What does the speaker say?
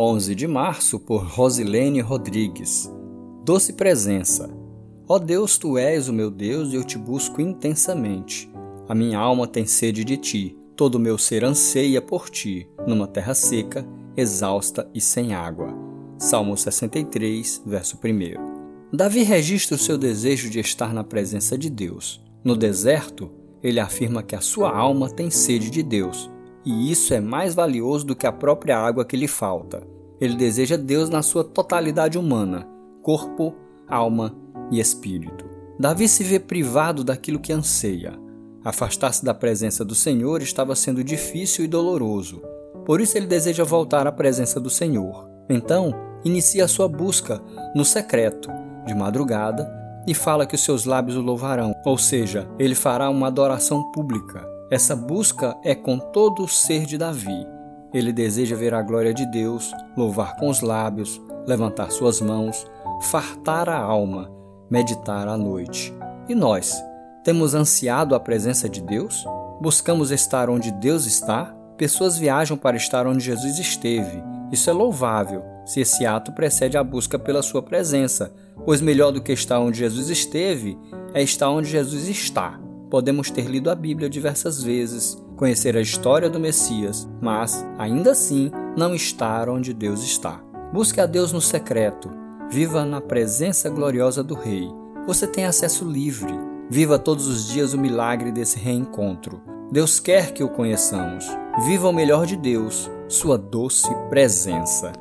11 de março, por Rosilene Rodrigues. Doce presença. Ó Deus, tu és o meu Deus e eu te busco intensamente. A minha alma tem sede de ti, todo o meu ser anseia por ti, numa terra seca, exausta e sem água. Salmo 63, verso 1. Davi registra o seu desejo de estar na presença de Deus. No deserto, ele afirma que a sua alma tem sede de Deus, e isso é mais valioso do que a própria água que lhe falta. Ele deseja Deus na sua totalidade humana, corpo, alma e espírito. Davi se vê privado daquilo que anseia. Afastar-se da presença do Senhor estava sendo difícil e doloroso. Por isso ele deseja voltar à presença do Senhor. Então, inicia a sua busca no secreto, de madrugada, e fala que os seus lábios o louvarão, ou seja, ele fará uma adoração pública. Essa busca é com todo o ser de Davi. Ele deseja ver a glória de Deus, louvar com os lábios, levantar suas mãos, fartar a alma, meditar à noite. E nós, temos ansiado a presença de Deus? Buscamos estar onde Deus está? Pessoas viajam para estar onde Jesus esteve. Isso é louvável, se esse ato precede a busca pela sua presença, pois melhor do que estar onde Jesus esteve é estar onde Jesus está. Podemos ter lido a Bíblia diversas vezes, conhecer a história do Messias, mas, ainda assim, não estar onde Deus está. Busque a Deus no secreto, viva na presença gloriosa do Rei. Você tem acesso livre. Viva todos os dias o milagre desse reencontro. Deus quer que o conheçamos. Viva o melhor de Deus, sua doce presença.